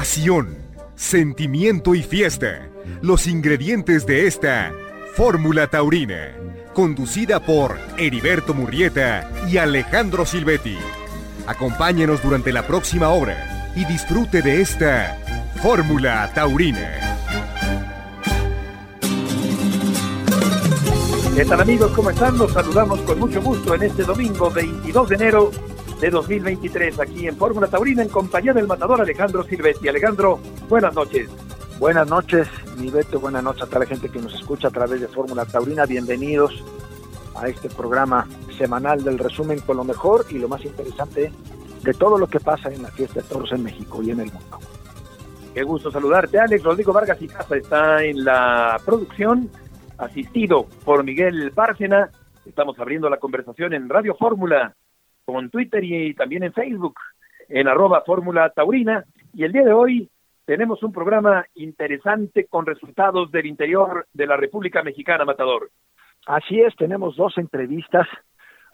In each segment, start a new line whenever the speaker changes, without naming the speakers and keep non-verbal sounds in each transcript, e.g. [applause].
pasión, sentimiento y fiesta. Los ingredientes de esta Fórmula Taurina, conducida por Heriberto Murrieta y Alejandro Silvetti. Acompáñenos durante la próxima hora y disfrute de esta Fórmula Taurina.
¿Qué tal amigos? ¿Cómo están? Los saludamos con mucho gusto en este domingo 22 de enero de 2023 aquí en Fórmula Taurina en compañía del matador Alejandro Silvetti. Alejandro, buenas noches.
Buenas noches, mi Beto, buenas noches a toda la gente que nos escucha a través de Fórmula Taurina. Bienvenidos a este programa semanal del resumen con lo mejor y lo más interesante de todo lo que pasa en la fiesta de toros en México y en el mundo.
Qué gusto saludarte, Alex. Rodrigo Vargas y Casa está en la producción, asistido por Miguel Bárcena. Estamos abriendo la conversación en Radio Fórmula con Twitter y también en Facebook, en arroba Fórmula Taurina. Y el día de hoy tenemos un programa interesante con resultados del interior de la República Mexicana, Matador.
Así es, tenemos dos entrevistas,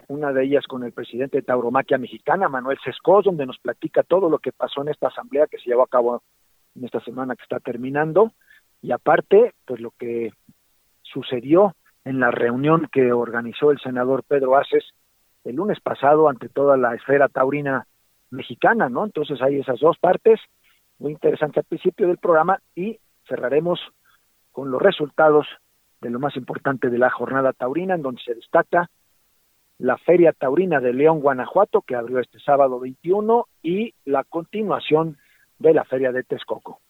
una de ellas con el presidente de Tauromaquia Mexicana, Manuel Sescos, donde nos platica todo lo que pasó en esta asamblea que se llevó a cabo en esta semana que está terminando, y aparte, pues lo que sucedió en la reunión que organizó el senador Pedro Aces el lunes pasado ante toda la esfera taurina mexicana, ¿no? Entonces hay esas dos partes, muy interesante al principio del programa y cerraremos con los resultados de lo más importante de la jornada taurina, en donde se destaca la Feria Taurina de León, Guanajuato, que abrió este sábado 21, y la continuación de la Feria de Texcoco.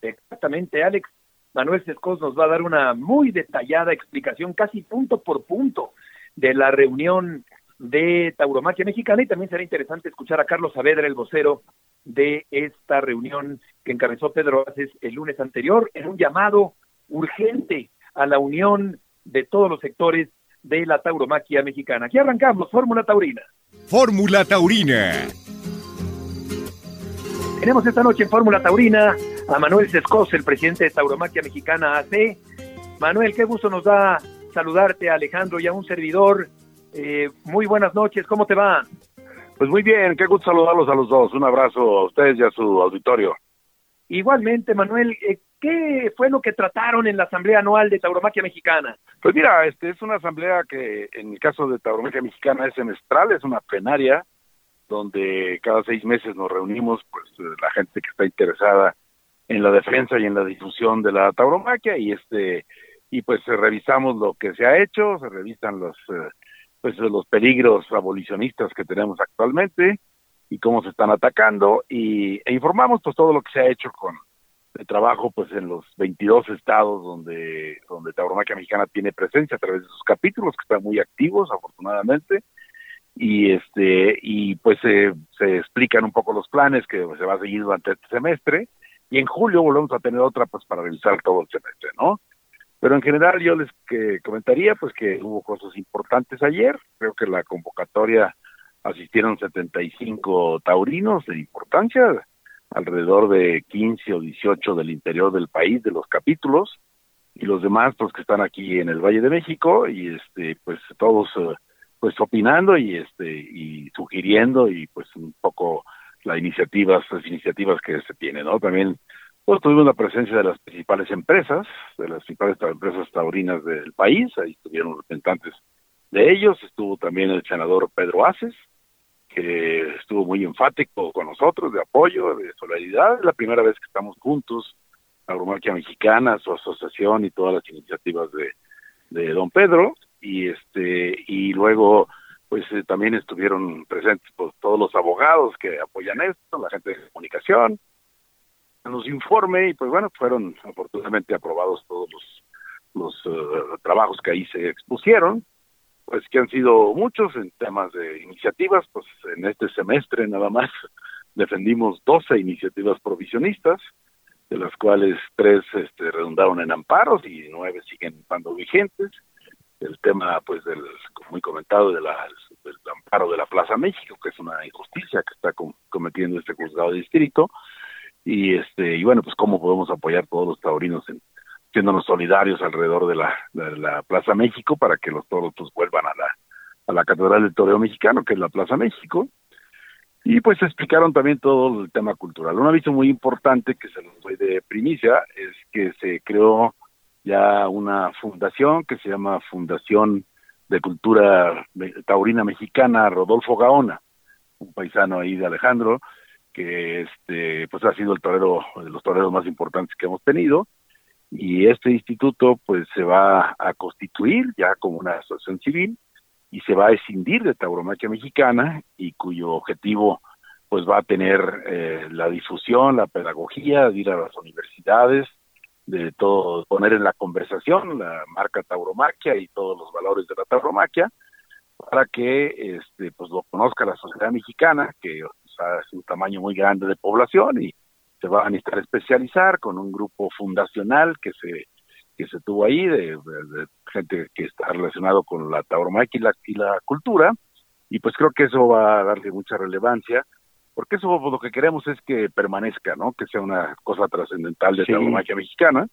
Exactamente, Alex. Manuel Sescos nos va a dar una muy detallada explicación, casi punto por punto, de la reunión de Tauromaquia Mexicana y también será interesante escuchar a Carlos Saavedra, el vocero de esta reunión que encabezó Pedro Aces el lunes anterior en un llamado urgente a la unión de todos los sectores de la tauromaquia mexicana. Aquí arrancamos, Fórmula Taurina.
Fórmula Taurina.
Tenemos esta noche en Fórmula Taurina a Manuel Sescos, el presidente de Tauromaquia Mexicana AC. Manuel, qué gusto nos da saludarte, a Alejandro y a un servidor eh, muy buenas noches, ¿cómo te va?
Pues muy bien, qué gusto saludarlos a los dos. Un abrazo a ustedes y a su auditorio.
Igualmente, Manuel, eh, ¿qué fue lo que trataron en la Asamblea Anual de Tauromaquia Mexicana?
Pues mira, este es una asamblea que en el caso de Tauromaquia Mexicana es semestral, es una plenaria donde cada seis meses nos reunimos, pues eh, la gente que está interesada en la defensa y en la difusión de la tauromaquia y este y pues revisamos lo que se ha hecho, se revisan los pues los peligros abolicionistas que tenemos actualmente y cómo se están atacando. Y e informamos pues todo lo que se ha hecho con el trabajo pues en los 22 estados donde donde Tauromaquia Mexicana tiene presencia a través de sus capítulos que están muy activos afortunadamente. Y este y pues se explican un poco los planes que se va a seguir durante este semestre. Y en julio volvemos a tener otra pues para revisar todo el semestre, ¿no? Pero en general yo les que comentaría pues que hubo cosas importantes ayer. Creo que la convocatoria asistieron 75 taurinos de importancia, alrededor de 15 o 18 del interior del país de los capítulos y los demás pues que están aquí en el Valle de México y este pues todos eh, pues opinando y este y sugiriendo y pues un poco las iniciativas las iniciativas que se tienen, ¿no? También tuvimos la presencia de las principales empresas, de las principales empresas taurinas del país, ahí estuvieron representantes de ellos, estuvo también el senador Pedro Aces, que estuvo muy enfático con nosotros, de apoyo, de solidaridad, la primera vez que estamos juntos, la Agromarquia Mexicana, su asociación y todas las iniciativas de, de don Pedro, y este, y luego pues eh, también estuvieron presentes pues, todos los abogados que apoyan esto, la gente de comunicación, nos informe y pues bueno, fueron afortunadamente aprobados todos los, los eh, trabajos que ahí se expusieron, pues que han sido muchos en temas de iniciativas, pues en este semestre nada más defendimos 12 iniciativas provisionistas, de las cuales tres este, redundaron en amparos y nueve siguen estando vigentes. El tema, pues, del, muy comentado, de la, del amparo de la Plaza México, que es una injusticia que está cometiendo este juzgado de distrito, y este y bueno pues cómo podemos apoyar todos los taurinos en siéndonos solidarios alrededor de la, Plaza México para que los toros pues vuelvan a la a la Catedral del Toreo Mexicano que es la Plaza México Y pues explicaron también todo el tema cultural. Un aviso muy importante que se los doy de primicia es que se creó ya una fundación que se llama Fundación de Cultura Taurina Mexicana Rodolfo Gaona, un paisano ahí de Alejandro, que este pues ha sido el torero de los toreros más importantes que hemos tenido. Y este instituto pues se va a constituir ya como una asociación civil y se va a escindir de tauromaquia mexicana y cuyo objetivo pues va a tener eh, la difusión, la pedagogía, de ir a las universidades, de todo poner en la conversación la marca tauromaquia y todos los valores de la tauromaquia para que este pues lo conozca la sociedad mexicana que es un tamaño muy grande de población y se va a necesitar especializar con un grupo fundacional que se que se tuvo ahí de, gente que está relacionado con la tauromaquia y la, y la cultura. Y pues creo que eso va a darle mucha relevancia porque eso lo que queremos es que permanezca, ¿no? Que sea una cosa trascendental de la tauromaquia mexicana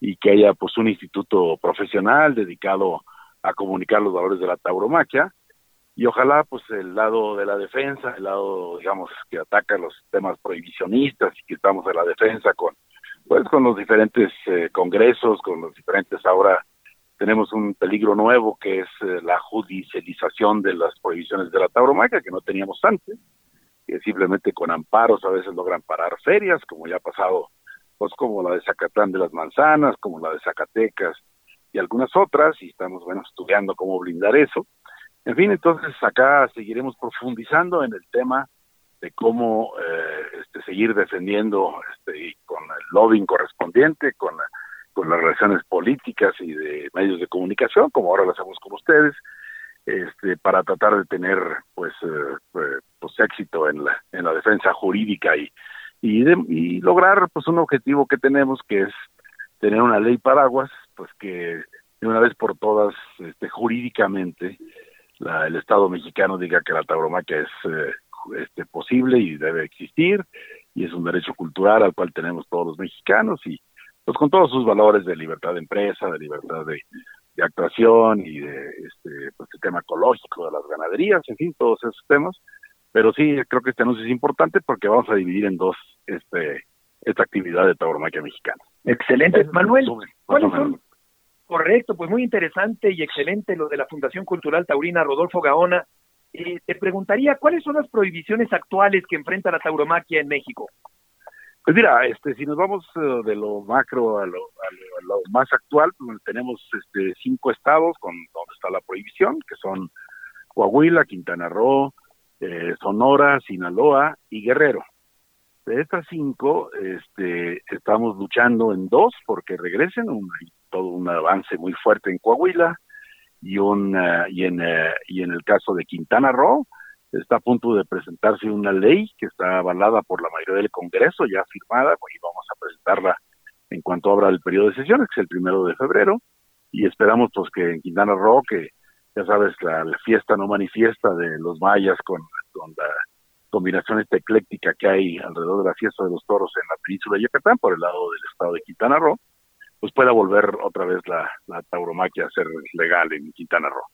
y que haya pues un instituto profesional dedicado a comunicar los valores de la tauromaquia y ojalá pues el lado de la defensa, el lado digamos que ataca los temas prohibicionistas y que estamos en la defensa con pues con los diferentes eh, congresos, con los diferentes ahora tenemos un peligro nuevo que es eh, la judicialización de las prohibiciones de la tauromaquia que no teníamos antes, que simplemente con amparos a veces logran parar ferias, como ya ha pasado pues como la de Zacatán de las Manzanas, como la de Zacatecas y algunas otras, y estamos bueno estudiando cómo blindar eso en fin, entonces acá seguiremos profundizando en el tema de cómo eh, este, seguir defendiendo este, con el lobbying correspondiente, con, con las relaciones políticas y de medios de comunicación, como ahora lo hacemos con ustedes, este, para tratar de tener pues, eh, pues, pues éxito en la, en la defensa jurídica y, y, y lograr pues un objetivo que tenemos que es tener una ley paraguas pues que de una vez por todas este, jurídicamente el Estado mexicano diga que la tauromaquia es eh, este, posible y debe existir y es un derecho cultural al cual tenemos todos los mexicanos y pues con todos sus valores de libertad de empresa, de libertad de, actuación y de este pues el tema ecológico de las ganaderías, en fin, todos esos temas. Pero sí, creo que este anuncio es importante porque vamos a dividir en dos este esta actividad de tauromaquia mexicana.
Excelente. Manuel, ¿cuáles son, Correcto, pues muy interesante y excelente lo de la Fundación Cultural Taurina Rodolfo Gaona. Eh, te preguntaría, ¿cuáles son las prohibiciones actuales que enfrenta la tauromaquia en México?
Pues mira, este, si nos vamos eh, de lo macro a lo, a lo, más actual, pues tenemos este, cinco estados con donde está la prohibición, que son Coahuila, Quintana Roo, eh, Sonora, Sinaloa y Guerrero. De estas cinco, este, estamos luchando en dos porque regresen, un, todo un avance muy fuerte en Coahuila y un eh, y en eh, y en el caso de Quintana Roo está a punto de presentarse una ley que está avalada por la mayoría del Congreso ya firmada y vamos a presentarla en cuanto abra el periodo de sesiones que es el primero de febrero y esperamos pues que en Quintana Roo que ya sabes la, fiesta no manifiesta de los mayas con, con la combinación esta ecléctica que hay alrededor de la fiesta de los toros en la península de Yucatán por el lado del estado de Quintana Roo pues pueda volver otra vez la, tauromaquia a ser legal en Quintana Roo.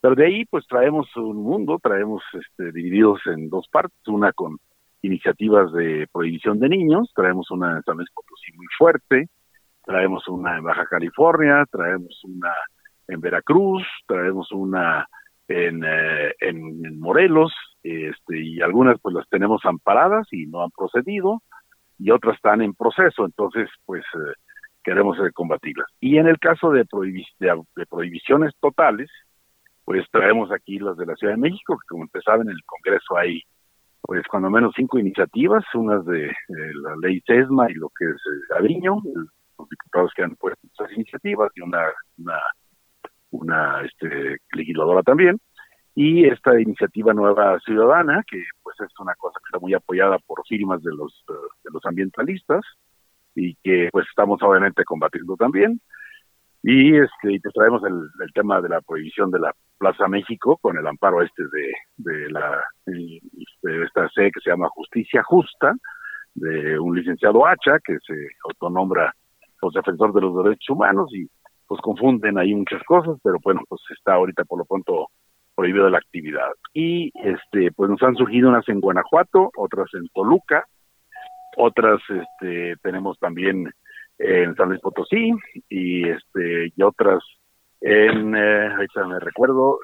Pero de ahí pues traemos un mundo, traemos este, divididos en dos partes, una con iniciativas de prohibición de niños, traemos una en San Luis Potosí muy fuerte, traemos una en Baja California, traemos una en Veracruz, traemos una en, eh, en, Morelos, este, y algunas pues las tenemos amparadas y no han procedido, y otras están en proceso, entonces pues eh, queremos combatirlas. Y en el caso de, de, prohibiciones totales, pues traemos aquí las de la Ciudad de México, que como empezaba en el Congreso hay pues cuando menos cinco iniciativas, unas de, la ley SESMA y lo que es eh, los diputados que han puesto esas iniciativas y una, una, una este, legisladora también, y esta iniciativa nueva ciudadana, que pues es una cosa que está muy apoyada por firmas de los, eh, de los ambientalistas, y que pues estamos obviamente combatiendo también. Y este pues traemos el, tema de la prohibición de la Plaza México con el amparo este de, de la de esta sede que se llama Justicia Justa de un licenciado Hacha que se autonombra pues defensor de los derechos humanos y pues confunden ahí muchas cosas, pero bueno, pues está ahorita por lo pronto prohibido la actividad. Y este, pues nos han surgido unas en Guanajuato, otras en Toluca, otras este, tenemos también en San Luis Potosí y este y otras en eh, ahorita me recuerdo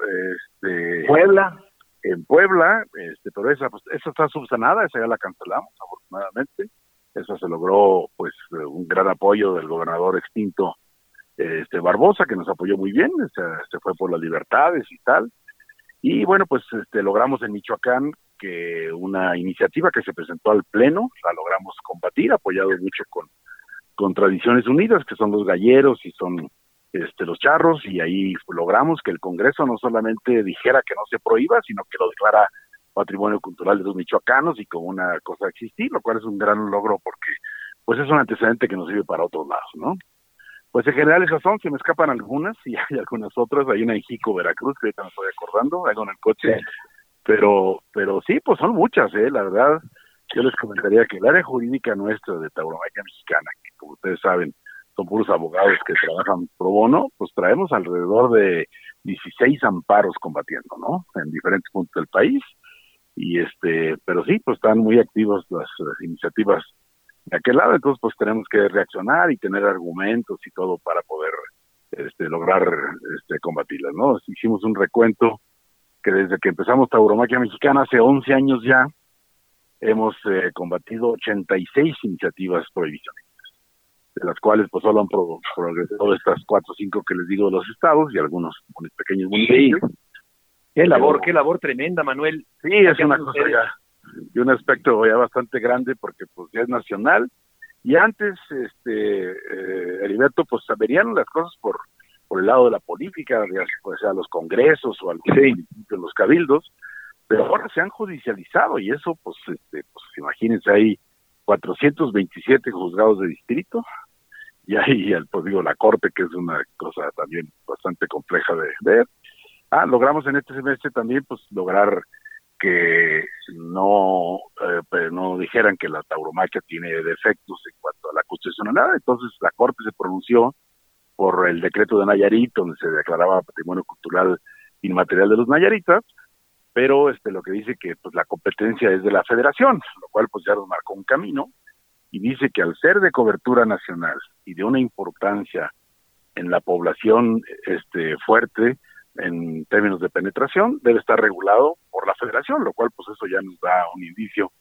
este
Puebla.
en Puebla este pero esa pues esa está subsanada esa ya la cancelamos afortunadamente. Eso se logró pues un gran apoyo del gobernador extinto este Barbosa que nos apoyó muy bien se fue por las libertades y tal y bueno pues este logramos en Michoacán que una iniciativa que se presentó al pleno la logramos combatir apoyado mucho con con Tradiciones Unidas, que son los galleros y son este, los charros, y ahí logramos que el Congreso no solamente dijera que no se prohíba, sino que lo declara patrimonio cultural de los michoacanos y como una cosa existir, lo cual es un gran logro porque pues es un antecedente que nos sirve para otros lados, ¿no? Pues en general esas son, se me escapan algunas y [laughs] hay algunas otras, hay una en Jico, Veracruz, que ahorita me estoy acordando, algo en el coche, pero pero sí, pues son muchas, ¿eh? La verdad, yo les comentaría que el área jurídica nuestra de Tauromaquia Mexicana, que como ustedes saben, son puros abogados que trabajan pro bono, pues traemos alrededor de 16 amparos combatiendo, ¿no? En diferentes puntos del país. Y este, pero sí, pues están muy activos las, iniciativas de aquel lado, entonces pues tenemos que reaccionar y tener argumentos y todo para poder este, lograr este, combatirlas, ¿no? Hicimos un recuento que desde que empezamos Tauromaquia Mexicana hace 11 años ya, hemos eh, combatido 86 iniciativas prohibicionistas, de las cuales pues solo han progresado estas cuatro o cinco que les digo de los estados y algunos pequeños municipios.
Qué labor, qué labor tremenda, Manuel.
Sí, es una cosa ya de un aspecto ya bastante grande porque pues ya es nacional y antes este eh, Heriberto pues verían las cosas por por el lado de la política, ya sea los congresos o algunos los cabildos, pero ahora se han judicializado y eso, pues, este, pues imagínense, hay 427 juzgados de distrito y hay, pues digo, la corte, que es una cosa también bastante compleja de ver. Ah, logramos en este semestre también, pues, lograr que no, eh, no dijeran que la tauromaquia tiene defectos en cuanto a la constitucionalidad. Entonces, la corte se pronunció por el decreto de Nayarit, donde se declaraba patrimonio cultural inmaterial de los Nayaritas, pero este lo que dice que pues la competencia es de la federación, lo cual pues ya nos marcó un camino y dice que al ser de cobertura nacional y de una importancia en la población este fuerte en términos de penetración debe estar regulado por la federación, lo cual pues eso ya nos da un indicio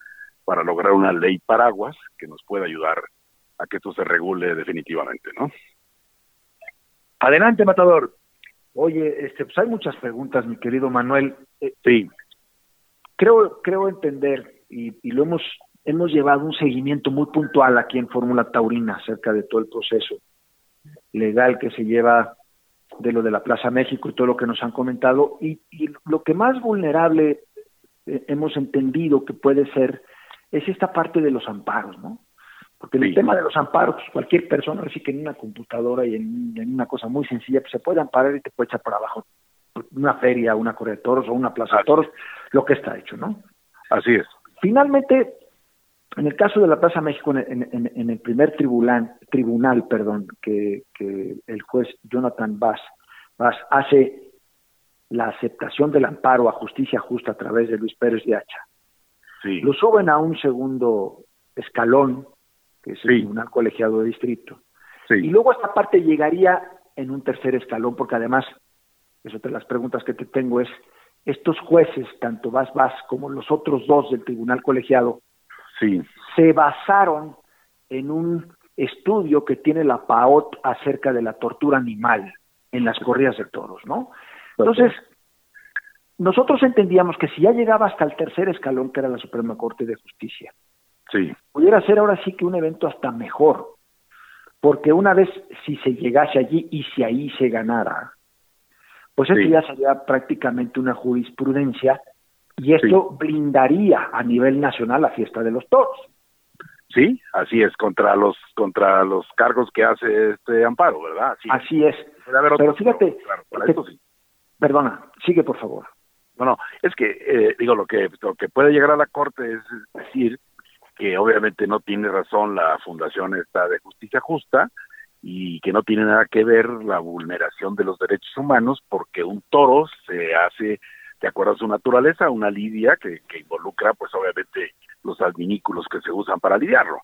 para lograr una ley paraguas que nos pueda ayudar a que esto se regule definitivamente, ¿no?
Adelante, Matador.
Oye, este, pues hay muchas preguntas, mi querido Manuel.
Eh, sí.
Creo, creo entender y, y, lo hemos hemos llevado un seguimiento muy puntual aquí en Fórmula Taurina acerca de todo el proceso legal que se lleva de lo de la Plaza México y todo lo que nos han comentado y, y lo que más vulnerable eh, hemos entendido que puede ser es esta parte de los amparos, ¿no? Porque en el tema de los amparos, pues, cualquier persona, así que en una computadora y en, una cosa muy sencilla, pues se puede amparar y te puede echar para abajo una feria, una correa de toros o una plaza de toros, lo que está hecho, ¿no?
Así es.
Finalmente, en el caso de la Plaza México, en, el primer tribunal, tribunal perdón, que, que el juez Jonathan Bass, Bass hace la aceptación del amparo a justicia justa a través de Luis Pérez de Hacha.
Sí.
Lo suben a un segundo escalón que es el Tribunal Colegiado de Distrito. Y luego esta parte llegaría en un tercer escalón, porque además, es otra de las preguntas que te tengo, es, estos jueces, tanto Vas Vas como los otros dos del Tribunal Colegiado,
sí.
se basaron en un estudio que tiene la PAOT acerca de la tortura animal en las corridas de toros, ¿no? Entonces, nosotros entendíamos que si ya llegaba hasta el tercer escalón, que era la Suprema Corte de Justicia,
Sí.
Pudiera ser ahora sí que un evento hasta mejor, porque una vez si se llegase allí y si ahí se ganara, pues esto ya sería prácticamente una jurisprudencia y esto blindaría a nivel nacional la fiesta de los toros.
Sí, así es, contra los contra los cargos que hace este amparo, ¿verdad?
Así es. Pero fíjate, perdona, sigue por favor.
No, no, es que eh, digo lo que lo que puede llegar a la corte es decir que obviamente no tiene razón la fundación esta de justicia justa y que no tiene nada que ver la vulneración de los derechos humanos porque un toro se hace de acuerdo a su naturaleza, una lidia que, que involucra, pues obviamente, los adminículos que se usan para lidiarlo.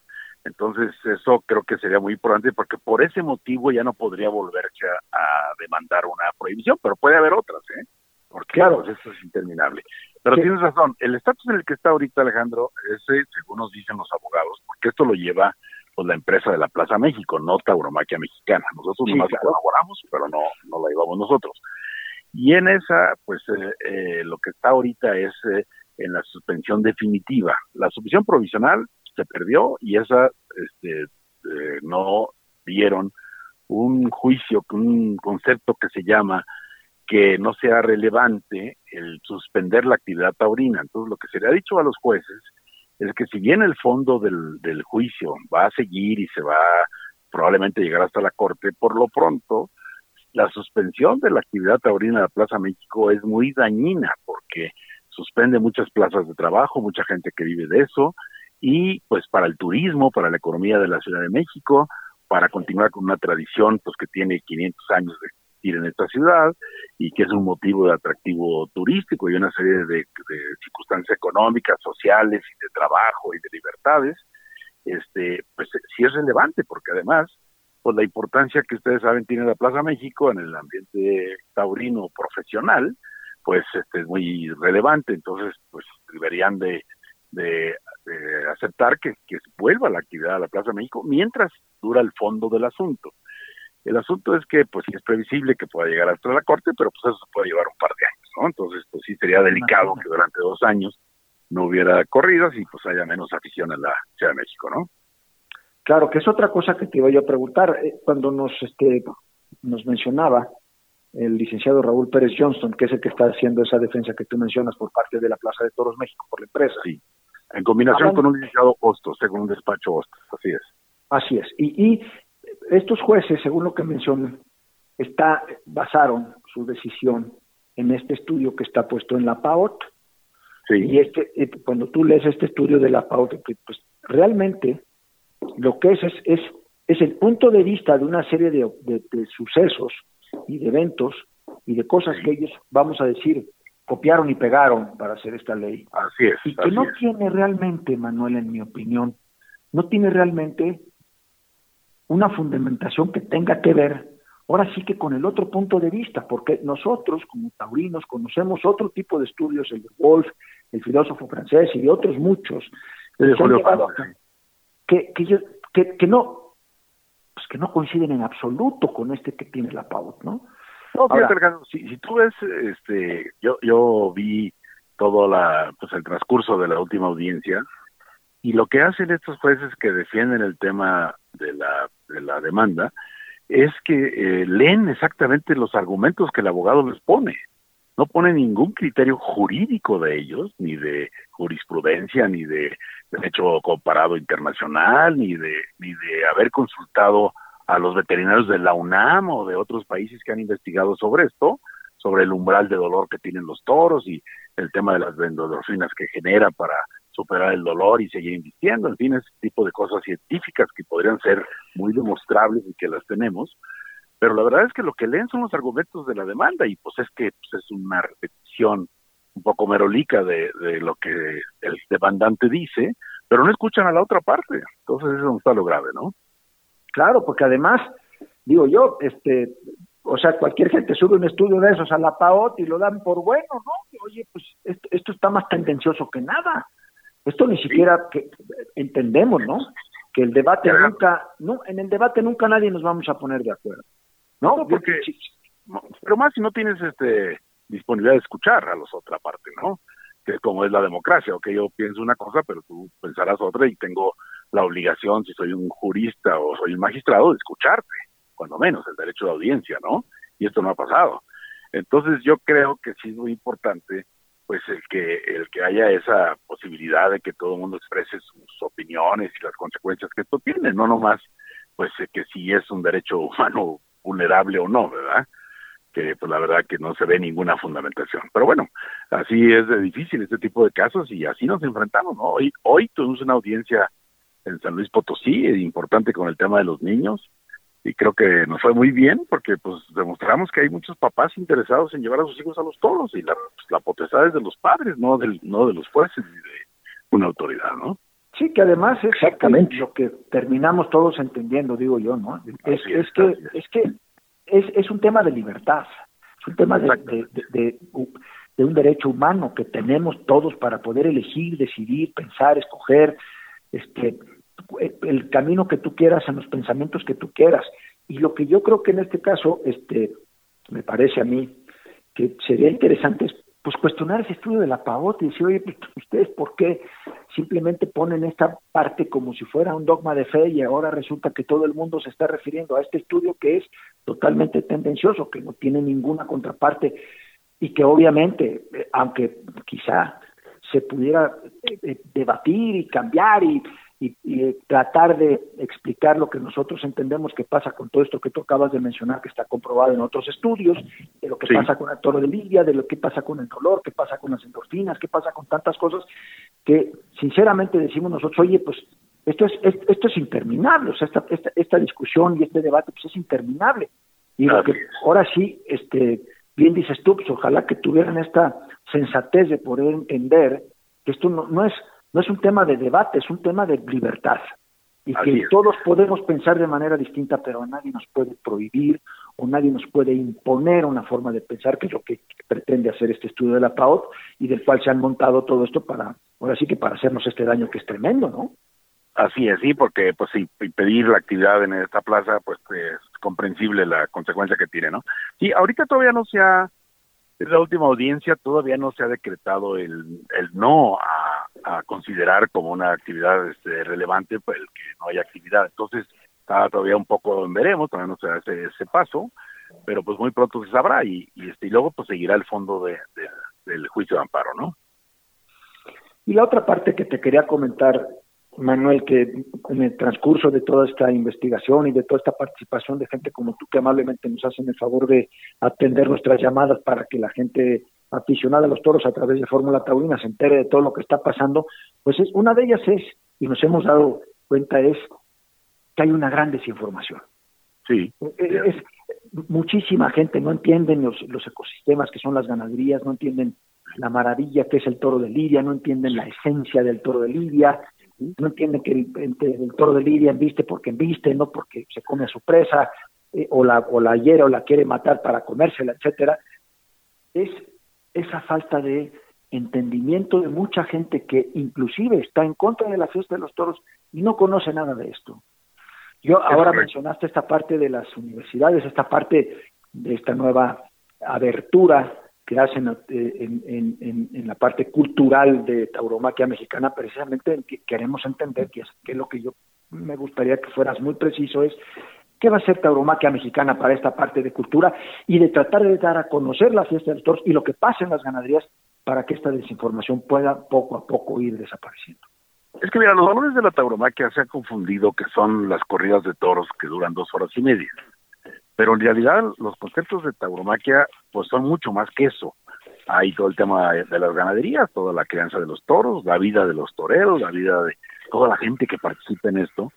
Entonces, eso creo que sería muy importante porque por ese motivo ya no podría volverse a, demandar una prohibición, pero puede haber otras, ¿eh? Porque claro. Pues, eso es interminable. Pero tienes razón, el estatus en el que está ahorita Alejandro, ese, según nos dicen los abogados, porque esto lo lleva pues la empresa de la Plaza México, no Tauromaquia Mexicana. Nosotros nomás colaboramos, pero no, no la llevamos nosotros. Y en esa, pues eh, eh, lo que está ahorita es eh, en la suspensión definitiva. La suspensión provisional se perdió y esa este, no dieron un juicio, un concepto que se llama que no sea relevante el suspender la actividad taurina. Entonces, lo que se le ha dicho a los jueces es que si bien el fondo del, del juicio va a seguir y se va probablemente llegar hasta la corte, por lo pronto la suspensión de la actividad taurina de la Plaza México es muy dañina porque suspende muchas plazas de trabajo, mucha gente que vive de eso y pues para el turismo, para la economía de la Ciudad de México, para continuar con una tradición pues que tiene 500 años de existir en esta ciudad y que es un motivo de atractivo turístico y una serie de, circunstancias económicas, sociales y de trabajo y de libertades, este pues sí es relevante porque además pues la importancia que ustedes saben tiene la Plaza México en el ambiente taurino profesional, pues este es muy relevante, entonces pues deberían de, de, aceptar que, que vuelva la actividad a la Plaza México mientras dura el fondo del asunto. El asunto es que, pues sí es previsible que pueda llegar hasta la Corte, pero pues eso se puede llevar un par de años, ¿no? Entonces, pues sí sería delicado que durante dos años no hubiera corridas y pues haya menos afición en la Ciudad de México, ¿no?
Claro, que es otra cosa que te iba yo a preguntar. Eh, cuando nos, este, nos mencionaba el licenciado Raúl Pérez Johnston, que es el que está haciendo esa defensa que tú mencionas por parte de la Plaza de Toros México, por la empresa.
Sí, en combinación con un licenciado Hostos, según un despacho Hostos, así es.
Así es. Y, y estos jueces, según lo que mencionan, está, basaron su decisión en este estudio que está puesto en la PAOT. Sí. Y este, cuando tú lees este estudio de la PAOT, pues realmente lo que es es, es, es el punto de vista de una serie de, de, sucesos y de eventos y de cosas que ellos, vamos a decir, copiaron y pegaron para hacer esta ley.
Así es.
Y que no tiene realmente, Manuel, en mi opinión, no tiene realmente una fundamentación que tenga que ver, ahora sí que con el otro punto de vista, porque nosotros como taurinos conocemos otro tipo de estudios, el de Wolf, el filósofo francés y de otros muchos, que, que, que, que no pues que no coinciden en absoluto con este que tiene la PAUT, ¿no?
No, fíjate, si, si tú ves, este, yo, yo vi todo la, pues el transcurso de la última audiencia y lo que hacen estos jueces que defienden el tema de la, de la demanda es que eh, leen exactamente los argumentos que el abogado les pone. No pone ningún criterio jurídico de ellos, ni de jurisprudencia, ni de derecho comparado internacional, ni de, ni de haber consultado a los veterinarios de la UNAM o de otros países que han investigado sobre esto, sobre el umbral de dolor que tienen los toros y el tema de las endorfinas que genera para superar el dolor y seguir invirtiendo, en fin, ese tipo de cosas científicas que podrían ser muy demostrables y que las tenemos, pero la verdad es que lo que leen son los argumentos de la demanda y pues es que pues, es una repetición un poco merolica de, de lo que el demandante dice, pero no escuchan a la otra parte, entonces eso no está lo grave, ¿no?
Claro, porque además, digo yo, este, o sea, cualquier gente sube un estudio de esos a la PAOT y lo dan por bueno, ¿no? Oye, pues esto, esto está más tendencioso que nada. Esto ni siquiera que entendemos, ¿no? Que el debate nunca, no, en el debate nunca nadie nos vamos a poner de acuerdo, ¿no?
Porque, pero más si no tienes este disponibilidad de escuchar a los otra parte, ¿no? Que como es la democracia, o que yo pienso una cosa, pero tú pensarás otra y tengo la obligación, si soy un jurista o soy un magistrado, de escucharte, cuando menos, el derecho de audiencia, ¿no? Y esto no ha pasado. Entonces yo creo que sí es muy importante pues el que el que haya esa posibilidad de que todo el mundo exprese sus opiniones y las consecuencias que esto tiene, no nomás pues que si es un derecho humano vulnerable o no, ¿verdad? Que pues la verdad que no se ve ninguna fundamentación. Pero bueno, así es de difícil este tipo de casos y así nos enfrentamos, ¿no? Hoy, hoy tuvimos una audiencia en San Luis Potosí, importante con el tema de los niños, y creo que nos fue muy bien porque pues demostramos que hay muchos papás interesados en llevar a sus hijos a los toros y la, pues, la potestad es de los padres, no del, no de los jueces ni de una autoridad, ¿no?
Sí, que además es exactamente lo que terminamos todos entendiendo, digo yo, ¿no? Es, es, que es que es, es un tema de libertad, es un tema de, de, de, de, un derecho humano que tenemos todos para poder elegir, decidir, pensar, escoger, este, el camino que tú quieras, en los pensamientos que tú quieras. Y lo que yo creo que en este caso, este, me parece a mí, que sería interesante es pues cuestionar ese estudio de la PAOT y decir, oye, pues, ustedes por qué simplemente ponen esta parte como si fuera un dogma de fe y ahora resulta que todo el mundo se está refiriendo a este estudio que es totalmente tendencioso, que no tiene ninguna contraparte y que obviamente, eh, aunque quizá se pudiera eh, eh, debatir y cambiar y y, tratar de explicar lo que nosotros entendemos que pasa con todo esto que tú acabas de mencionar, que está comprobado en otros estudios, de lo que pasa con el toro de Lidia, de lo que pasa con el dolor, qué pasa con las endorfinas, qué pasa con tantas cosas, que sinceramente decimos nosotros, oye, pues esto es, esto es interminable, o sea, esta, esta, esta discusión y este debate pues es interminable. Y lo que ahora sí, este, bien dices tú, pues ojalá que tuvieran esta sensatez de poder entender que esto no, no es no es un tema de debate, es un tema de libertad. Y que todos podemos pensar de manera distinta, pero nadie nos puede prohibir o nadie nos puede imponer una forma de pensar, que es lo que pretende hacer este estudio de la PAOT y del cual se han montado todo esto para, ahora sí que para hacernos este daño que es tremendo, ¿no?
Así es, sí, porque pues sí, pedir la actividad en esta plaza, pues es comprensible la consecuencia que tiene, ¿no? Sí, ahorita todavía no se ha, en la última audiencia todavía no se ha decretado el, el no a a considerar como una actividad este, relevante pues, el que no haya actividad. Entonces, está todavía un poco en veremos, todavía no se hace ese paso, pero pues muy pronto se sabrá y, y, este, y luego pues seguirá el fondo de, del juicio de amparo, ¿no?
Y la otra parte que te quería comentar, Manuel, que en el transcurso de toda esta investigación y de toda esta participación de gente como tú que amablemente nos hacen el favor de atender nuestras llamadas para que la gente aficionada a los toros a través de Fórmula Taurina se entere de todo lo que está pasando, pues es una de ellas es, y nos hemos dado cuenta, es que hay una gran desinformación.
Sí.
Es, muchísima gente no entienden los, los ecosistemas que son las ganaderías, no entienden la maravilla que es el toro de Lidia, no entienden la esencia del toro de Lidia, no entienden que el, toro de Lidia viste porque viste, no porque se come a su presa, eh, o la o la hiera o la quiere matar para comérsela, etcétera. Es esa falta de entendimiento de mucha gente que inclusive está en contra de la fiesta de los toros y no conoce nada de esto. Yo ahora mencionaste esta parte de las universidades, esta parte de esta nueva abertura que hacen eh, en, en, la parte cultural de tauromaquia mexicana, precisamente queremos entender que es, que lo que yo me gustaría que fueras muy preciso es qué va a ser tauromaquia mexicana para esta parte de cultura y de tratar de dar a conocer la fiesta de los toros y lo que pasa en las ganaderías para que esta desinformación pueda poco a poco ir desapareciendo.
Es que mira, los valores de la tauromaquia se han confundido que son las corridas de toros que duran dos horas y media. Pero en realidad los conceptos de tauromaquia pues son mucho más que eso. Hay todo el tema de las ganaderías, toda la crianza de los toros, la vida de los toreros, la vida de toda la gente que participa en esto.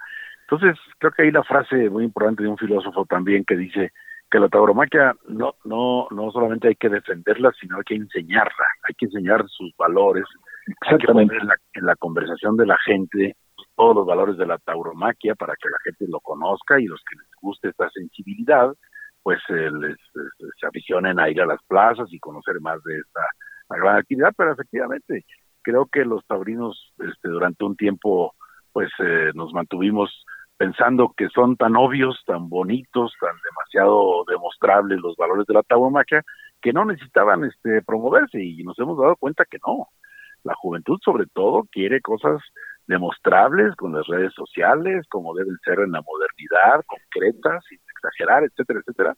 Entonces, creo que hay la frase muy importante de un filósofo también que dice que la tauromaquia no, no, no solamente hay que defenderla, sino hay que enseñarla, hay que enseñar sus valores, hay que poner en la, en la conversación de la gente todos los valores de la tauromaquia para que la gente lo conozca y los que les guste esta sensibilidad, pues eh, les, se aficionen a ir a las plazas y conocer más de esta gran actividad, pero efectivamente creo que los taurinos este, durante un tiempo pues eh, nos mantuvimos pensando que son tan obvios, tan bonitos, tan demasiado demostrables los valores de la tauromaquia, que no necesitaban este promoverse y nos hemos dado cuenta que no. La juventud sobre todo quiere cosas demostrables con las redes sociales, como deben ser en la modernidad, concretas, sin exagerar, etcétera, etcétera.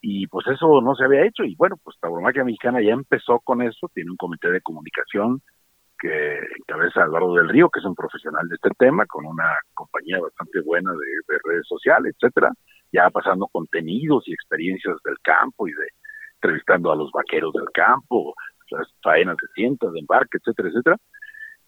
Y pues eso no se había hecho y bueno, pues Tauromaquia Mexicana ya empezó con eso, tiene un comité de comunicación que encabeza Eduardo del Río, que es un profesional de este tema, con una compañía bastante buena de, redes sociales, etcétera, ya pasando contenidos y experiencias del campo y de entrevistando a los vaqueros del campo, las faenas de tientas, de embarque, etcétera, etcétera.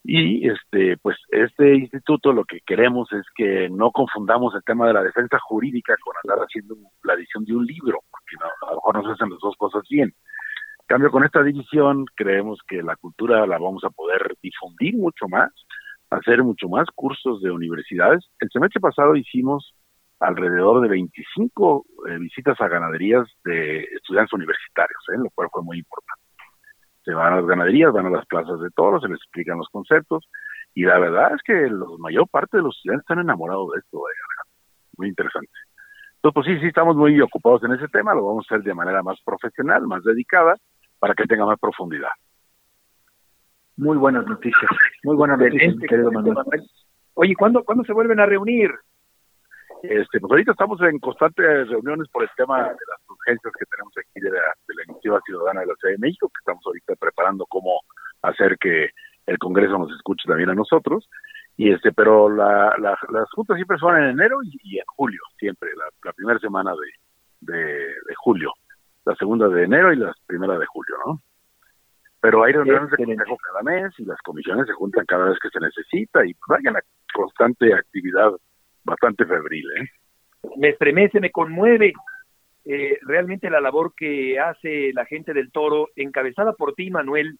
Y este, pues este instituto lo que queremos es que no confundamos el tema de la defensa jurídica con andar haciendo la edición de un libro, porque a lo mejor no se hacen las dos cosas bien. Cambio, con esta división creemos que la cultura la vamos a poder difundir mucho más, hacer mucho más cursos de universidades. El semestre pasado hicimos alrededor de 25 eh, visitas a ganaderías de estudiantes universitarios, ¿eh? lo cual fue muy importante. Se van a las ganaderías, van a las plazas de toros, se les explican los conceptos, y la verdad es que la mayor parte de los estudiantes están enamorados de esto, muy interesante. Entonces, pues sí, sí estamos muy ocupados en ese tema, lo vamos a hacer de manera más profesional, más dedicada, para que tenga más profundidad.
Muy buenas noticias, muy buenas noticias, querido Manuel.
Oye, ¿cuándo, ¿cuándo se vuelven a reunir?
Este, pues ahorita estamos en constantes reuniones por el tema de las urgencias que tenemos aquí de la, de la iniciativa ciudadana de la Ciudad de México, que estamos ahorita preparando cómo hacer que el Congreso nos escuche también a nosotros. Y este, pero la, las juntas siempre son en enero y, en julio, siempre, la, primera semana de, de, julio, la segunda de enero y la primera de julio, ¿no? Pero hay reuniones de consejo cada mes y las comisiones se juntan cada vez que se necesita y pues hay una constante actividad bastante febril. ¿eh?
Me estremece, me conmueve eh, realmente la labor que hace la gente del toro, encabezada por ti, Manuel,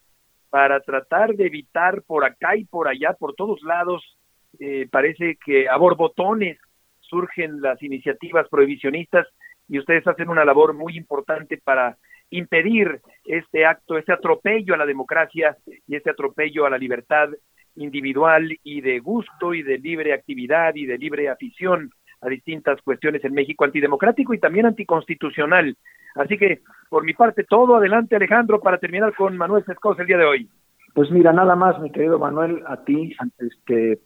para tratar de evitar por acá y por allá, por todos lados, eh, parece que a borbotones surgen las iniciativas prohibicionistas y ustedes hacen una labor muy importante para impedir este acto, este atropello a la democracia y este atropello a la libertad individual y de gusto y de libre actividad y de libre afición a distintas cuestiones en México antidemocrático y también anticonstitucional. Así que, por mi parte, todo adelante, Alejandro, para terminar con Manuel Sescos el día de hoy.
Pues mira, nada más, mi querido Manuel, a ti, este,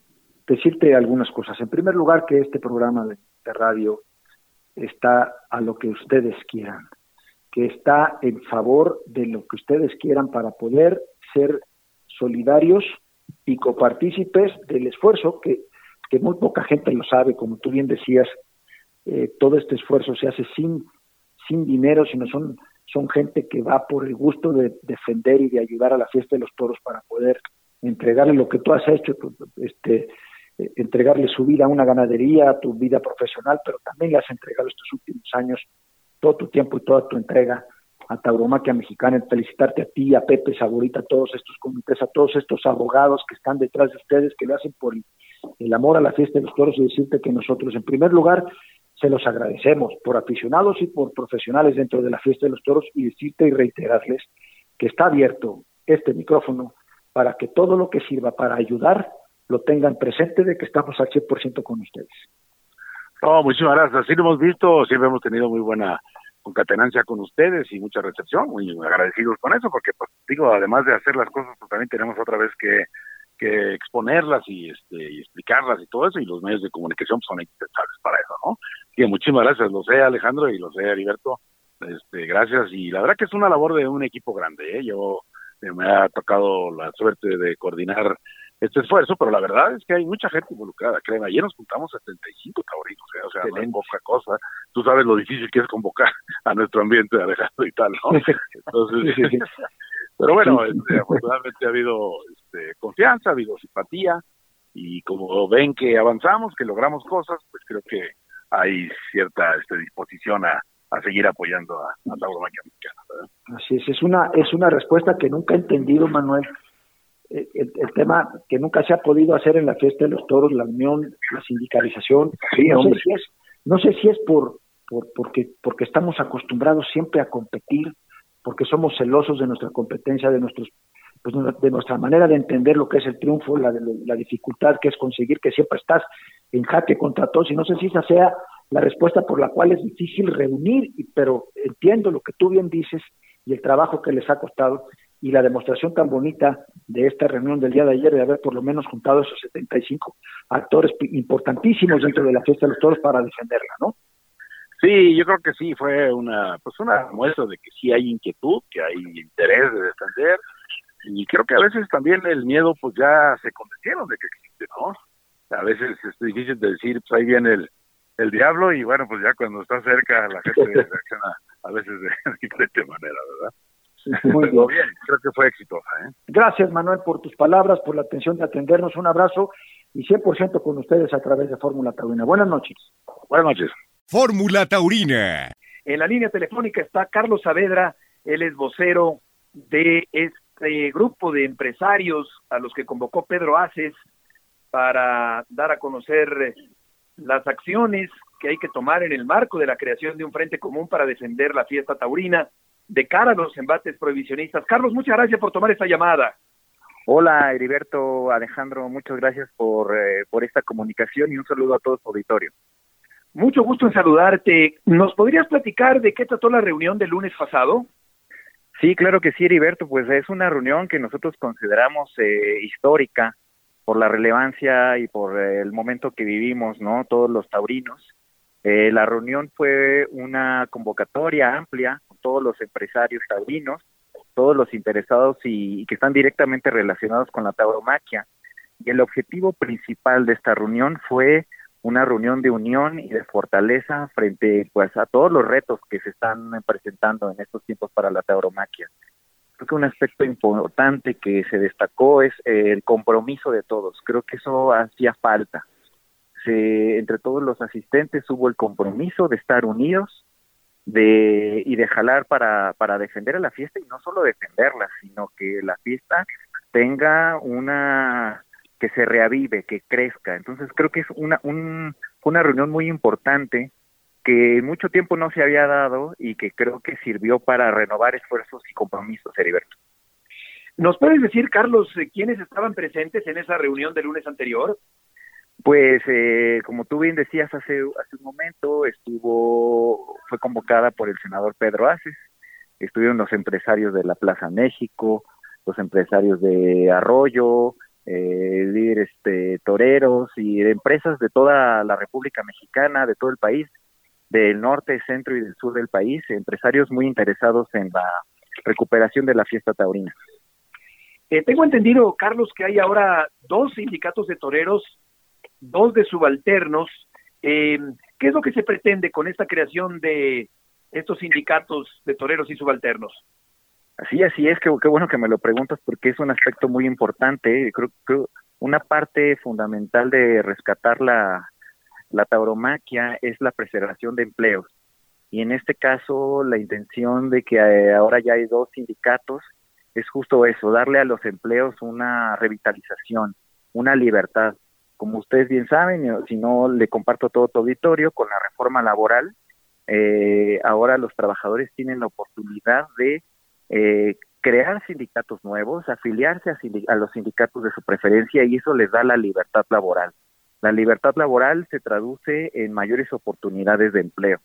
decirte algunas cosas. En primer lugar, que este programa de, de radio está a lo que ustedes quieran, que está en favor de lo que ustedes quieran para poder ser solidarios y copartícipes del esfuerzo que, que muy poca gente lo sabe, como tú bien decías, eh, todo este esfuerzo se hace sin, sin dinero, sino son, son gente que va por el gusto de defender y de ayudar a la fiesta de los toros para poder entregarle lo que tú has hecho, este, entregarle su vida a una ganadería, tu vida profesional, pero también le has entregado estos últimos años todo tu tiempo y toda tu entrega a Tauromaquia Mexicana, felicitarte a ti, a Pepe Saborita, a todos estos comités, a todos estos abogados que están detrás de ustedes, que lo hacen por el, amor a la fiesta de los toros y decirte que nosotros, en primer lugar, se los agradecemos por aficionados y por profesionales dentro de la fiesta de los toros y decirte y reiterarles que está abierto este micrófono para que todo lo que sirva para ayudar lo tengan presente de que estamos al 100% con ustedes.
No, muchísimas gracias. Así lo hemos visto, siempre hemos tenido muy buena concatenancia con ustedes y mucha recepción, muy agradecidos con eso, porque pues digo, además de hacer las cosas, pues también tenemos otra vez que, que exponerlas y este y explicarlas y todo eso, y los medios de comunicación son indispensables para eso, ¿no? Y muchísimas gracias, lo sé Alejandro y lo sé Heriberto, este, gracias, y la verdad que es una labor de un equipo grande, ¿eh? yo me ha tocado la suerte de coordinar este esfuerzo, pero la verdad es que hay mucha gente involucrada, créeme, ayer nos juntamos a 75 taurinos, ¿eh? o sea, no es poca cosa, tú sabes lo difícil que es convocar [laughs] a nuestro ambiente de Alejandro y tal, ¿no? [laughs] Entonces, [laughs] pero bueno, este, afortunadamente ha habido este, confianza, ha habido simpatía, y como ven que avanzamos, que logramos cosas, pues creo que hay cierta este, disposición a, a seguir apoyando a, a la Mexicana.
Así es, es una, es una respuesta que nunca he entendido, Manuel, el, tema que nunca se ha podido hacer en la fiesta de los toros, la unión, la sindicalización. no, sé si es, no sé si es por, por porque, porque estamos acostumbrados siempre a competir, porque somos celosos de nuestra competencia, de nuestros pues, de nuestra manera de entender lo que es el triunfo, la, la dificultad que es conseguir que siempre estás en jaque contra todos, y no sé si esa sea la respuesta por la cual es difícil reunir, pero entiendo lo que tú bien dices y el trabajo que les ha costado, y la demostración tan bonita de esta reunión del día de ayer de haber por lo menos juntado esos 75 actores importantísimos dentro de la fiesta de los toros para defenderla, ¿no?
Sí, yo creo que sí fue una pues una muestra de que sí hay inquietud, que hay interés de defender y creo que a veces también el miedo pues ya se convencieron de que existe, ¿no? A veces es difícil de decir, pues ahí viene el, el diablo y bueno, pues ya cuando está cerca la gente [laughs] reacciona a veces de [laughs] diferente manera, ¿verdad? [laughs] Muy bien. creo que fue exitosa. ¿eh?
Gracias, Manuel, por tus palabras, por la atención de atendernos. Un abrazo y 100% con ustedes a través de Fórmula Taurina. Buenas noches.
Buenas noches.
Fórmula Taurina.
En la línea telefónica está Carlos Saavedra, él es vocero de este grupo de empresarios a los que convocó Pedro Aces para dar a conocer las acciones que hay que tomar en el marco de la creación de un frente común para defender la fiesta taurina de cara a los embates prohibicionistas. Carlos, muchas gracias por tomar esta llamada.
Hola, Heriberto, Alejandro, muchas gracias por, eh, por esta comunicación y un saludo a todo su auditorio.
Mucho gusto en saludarte. ¿Nos podrías platicar de qué trató la reunión del lunes pasado?
Sí, claro que sí, Heriberto, pues es una reunión que nosotros consideramos eh, histórica por la relevancia y por el momento que vivimos, ¿no? Todos los taurinos. Eh, la reunión fue una convocatoria amplia todos los empresarios taurinos todos los interesados y, que están directamente relacionados con la tauromaquia. Y el objetivo principal de esta reunión fue una reunión de unión y de fortaleza frente pues a todos los retos que se están presentando en estos tiempos para la tauromaquia. Creo que un aspecto importante que se destacó es el compromiso de todos. Creo que eso hacía falta. Se, entre todos los asistentes hubo el compromiso de estar unidos de y de jalar para, para defender a la fiesta y no solo defenderla, sino que la fiesta tenga una que se reavive, que crezca. Entonces creo que es una un, una reunión muy importante que mucho tiempo no se había dado y que creo que sirvió para renovar esfuerzos y compromisos, Heriberto.
¿Nos puedes decir, Carlos, quiénes estaban presentes en esa reunión del lunes anterior?
Pues, eh, como tú bien decías hace, hace un momento, estuvo, fue convocada por el senador Pedro Aces, estuvieron los empresarios de la Plaza México, los empresarios de Arroyo, eh, este, toreros y de empresas de toda la República Mexicana, de todo el país, del norte, centro y del sur del país, empresarios muy interesados en la recuperación de la fiesta taurina.
Eh, tengo entendido, Carlos, que hay ahora dos sindicatos de toreros dos de subalternos. Eh, ¿Qué es lo que se pretende con esta creación de estos sindicatos de toreros y subalternos?
Así, así es, que qué bueno que me lo preguntas porque es un aspecto muy importante. Creo que una parte fundamental de rescatar la, la tauromaquia es la preservación de empleos. Y en este caso, la intención de que eh, ahora ya hay dos sindicatos es justo eso, darle a los empleos una revitalización, una libertad como ustedes bien saben, si no le comparto todo tu auditorio, con la reforma laboral, eh, ahora los trabajadores tienen la oportunidad de eh, crear sindicatos nuevos, afiliarse a, a, los sindicatos de su preferencia y eso les da la libertad laboral. La libertad laboral se traduce en mayores oportunidades de empleo.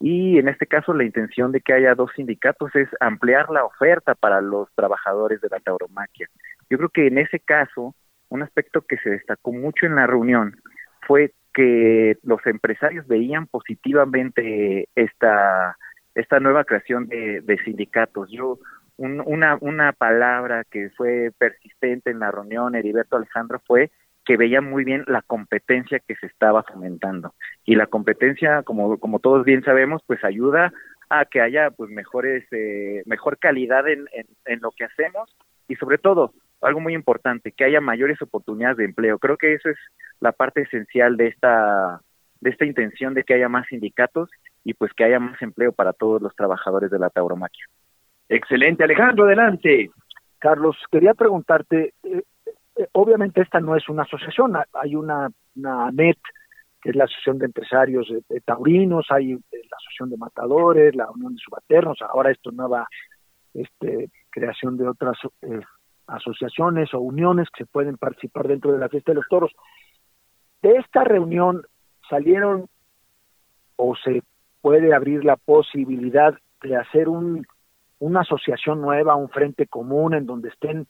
Y en este caso la intención de que haya dos sindicatos es ampliar la oferta para los trabajadores de la tauromaquia. Yo creo que en ese caso un aspecto que se destacó mucho en la reunión fue que los empresarios veían positivamente esta, esta nueva creación de, sindicatos. Yo, una, una palabra que fue persistente en la reunión, Heriberto Alejandro, fue que veían muy bien la competencia que se estaba fomentando. Y la competencia, como, como todos bien sabemos, pues ayuda a que haya pues mejores, eh, mejor calidad en, en lo que hacemos y sobre todo algo muy importante, que haya mayores oportunidades de empleo. Creo que eso es la parte esencial de esta de esta intención de que haya más sindicatos y pues que haya más empleo para todos los trabajadores de la tauromaquia.
Excelente, Alejandro, adelante.
Carlos, quería preguntarte, eh, eh, obviamente esta no es una asociación, hay una, una ANET, que es la Asociación de Empresarios Taurinos, hay eh, la Asociación de Matadores, la Unión de Subalternos, ahora esto nueva este, creación de otras asociaciones o uniones que se pueden participar dentro de la fiesta de los toros. De esta reunión salieron o se puede abrir la posibilidad de hacer un, una asociación nueva, un frente común en donde estén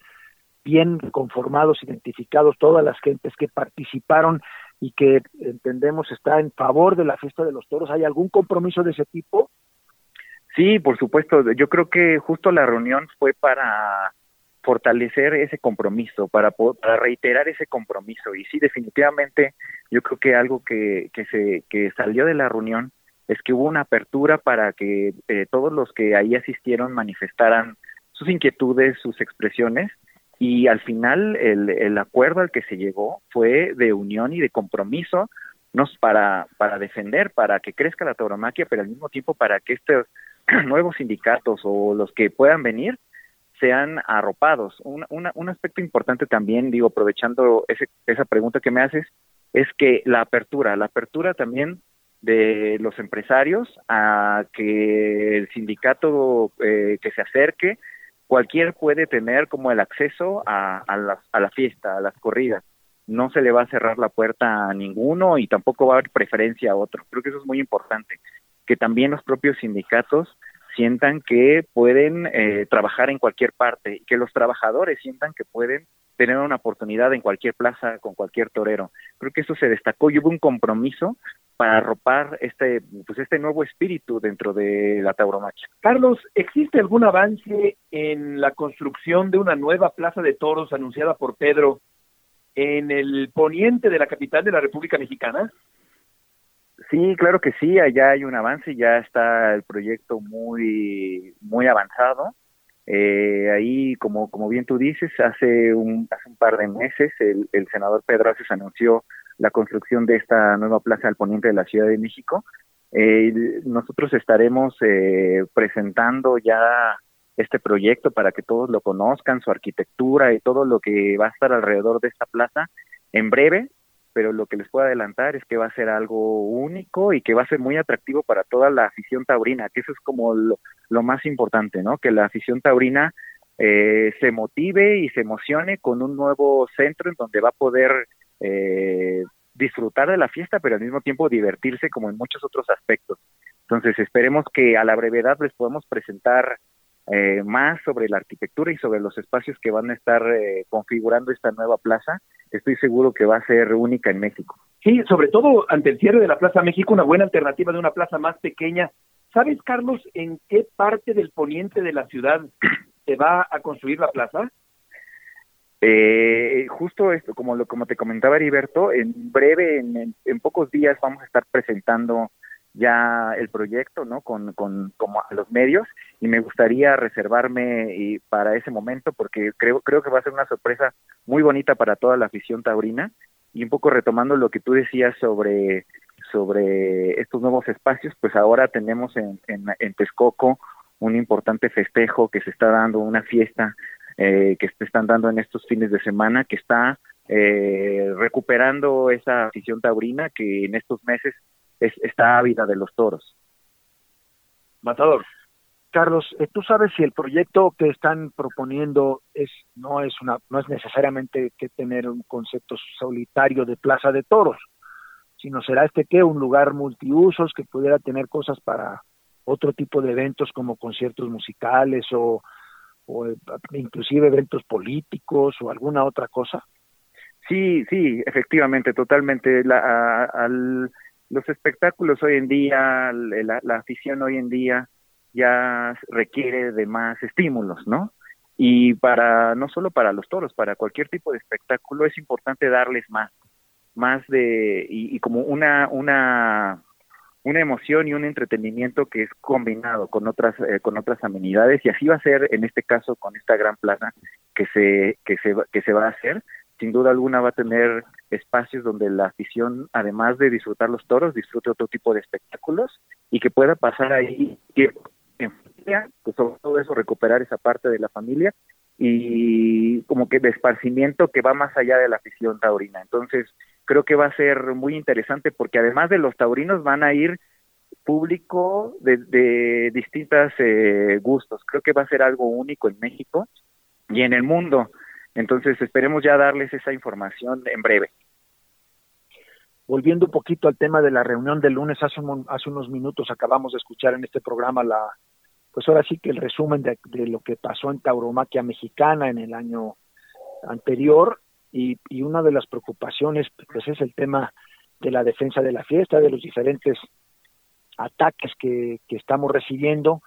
bien conformados, identificados todas las gentes que participaron y que entendemos está en favor de la fiesta de los toros. ¿Hay algún compromiso de ese tipo?
Sí, por supuesto. Yo creo que justo la reunión fue para fortalecer ese compromiso, para, para reiterar ese compromiso. Y sí, definitivamente, yo creo que algo que, que, se, que salió de la reunión es que hubo una apertura para que eh, todos los que ahí asistieron manifestaran sus inquietudes, sus expresiones, y al final el, acuerdo al que se llegó fue de unión y de compromiso nos para, para defender, para que crezca la tauromaquia, pero al mismo tiempo para que estos [clears throat] nuevos sindicatos o los que puedan venir sean arropados. Un, un aspecto importante también, digo, aprovechando ese, esa pregunta que me haces, es que la apertura, la apertura también de los empresarios a que el sindicato eh, que se acerque, cualquier puede tener como el acceso a, a, la, a la fiesta, a las corridas. No se le va a cerrar la puerta a ninguno y tampoco va a haber preferencia a otro. Creo que eso es muy importante, que también los propios sindicatos sientan que pueden eh, trabajar en cualquier parte y que los trabajadores sientan que pueden tener una oportunidad en cualquier plaza con cualquier torero. Creo que eso se destacó y hubo un compromiso para arropar este pues este nuevo espíritu dentro de la tauromaquia.
Carlos, ¿existe algún avance en la construcción de una nueva plaza de toros anunciada por Pedro en el poniente de la capital de la República Mexicana?
Sí, claro que sí, allá hay un avance, ya está el proyecto muy muy avanzado. Eh, ahí, como como bien tú dices, hace un hace un par de meses el, el senador Pedro Aces anunció la construcción de esta nueva plaza al poniente de la Ciudad de México. Eh, nosotros estaremos eh, presentando ya este proyecto para que todos lo conozcan, su arquitectura y todo lo que va a estar alrededor de esta plaza en breve pero lo que les puedo adelantar es que va a ser algo único y que va a ser muy atractivo para toda la afición taurina, que eso es como lo, lo más importante, ¿no? Que la afición taurina eh, se motive y se emocione con un nuevo centro en donde va a poder eh, disfrutar de la fiesta, pero al mismo tiempo divertirse como en muchos otros aspectos. Entonces esperemos que a la brevedad les podamos presentar eh, más sobre la arquitectura y sobre los espacios que van a estar eh, configurando esta nueva plaza estoy seguro que va a ser única en México.
Sí, sobre todo ante el cierre de la Plaza México, una buena alternativa de una plaza más pequeña. ¿Sabes, Carlos, en qué parte del poniente de la ciudad [clears throat] se va a construir la plaza?
Eh, justo esto, como lo como te comentaba Heriberto, en breve, en, en, pocos días vamos a estar presentando ya el proyecto, ¿no? Con, con como a los medios y me gustaría reservarme y para ese momento porque creo creo que va a ser una sorpresa muy bonita para toda la afición taurina y un poco retomando lo que tú decías sobre sobre estos nuevos espacios, pues ahora tenemos en, en, en Texcoco un importante festejo que se está dando, una fiesta eh, que se están dando en estos fines de semana, que está eh, recuperando esa afición taurina que en estos meses es, está ávida de los toros.
Matador.
Carlos, eh, ¿tú sabes si el proyecto que están proponiendo es no es una no es necesariamente que tener un concepto solitario de plaza de toros, sino será este que un lugar multiusos que pudiera tener cosas para otro tipo de eventos como conciertos musicales o, o eh, inclusive eventos políticos o alguna otra cosa?
Sí, sí, efectivamente, totalmente. La, a, al, los espectáculos hoy en día, la, afición hoy en día ya requiere de más estímulos, ¿no? Y para, no solo para los toros, para cualquier tipo de espectáculo es importante darles más, más de, y, y como una, una, una emoción y un entretenimiento que es combinado con otras, eh, con otras amenidades, y así va a ser en este caso con esta gran plaza que se, que se, que se va a hacer, sin duda alguna va a tener espacios donde la afición, además de disfrutar los toros, disfrute otro tipo de espectáculos y que pueda pasar ahí tiempo en familia, sobre todo eso, recuperar esa parte de la familia y como que de esparcimiento que va más allá de la afición taurina. Entonces, creo que va a ser muy interesante porque además de los taurinos van a ir público de, de distintos eh, gustos. Creo que va a ser algo único en México y en el mundo. Entonces esperemos ya darles esa información en breve.
Volviendo un poquito al tema de la reunión del lunes, hace, un, hace unos minutos acabamos de escuchar en este programa la, pues ahora sí que el resumen de, lo que pasó en Tauromaquia Mexicana en el año anterior y, una de las preocupaciones pues es el tema de la defensa de la fiesta, de los diferentes ataques que, que estamos recibiendo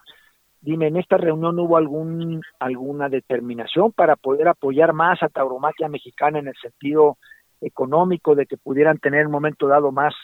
Dime, ¿en esta reunión hubo algún alguna determinación para poder apoyar más a Tauromaquia Mexicana en el sentido económico de que pudieran tener en un momento dado más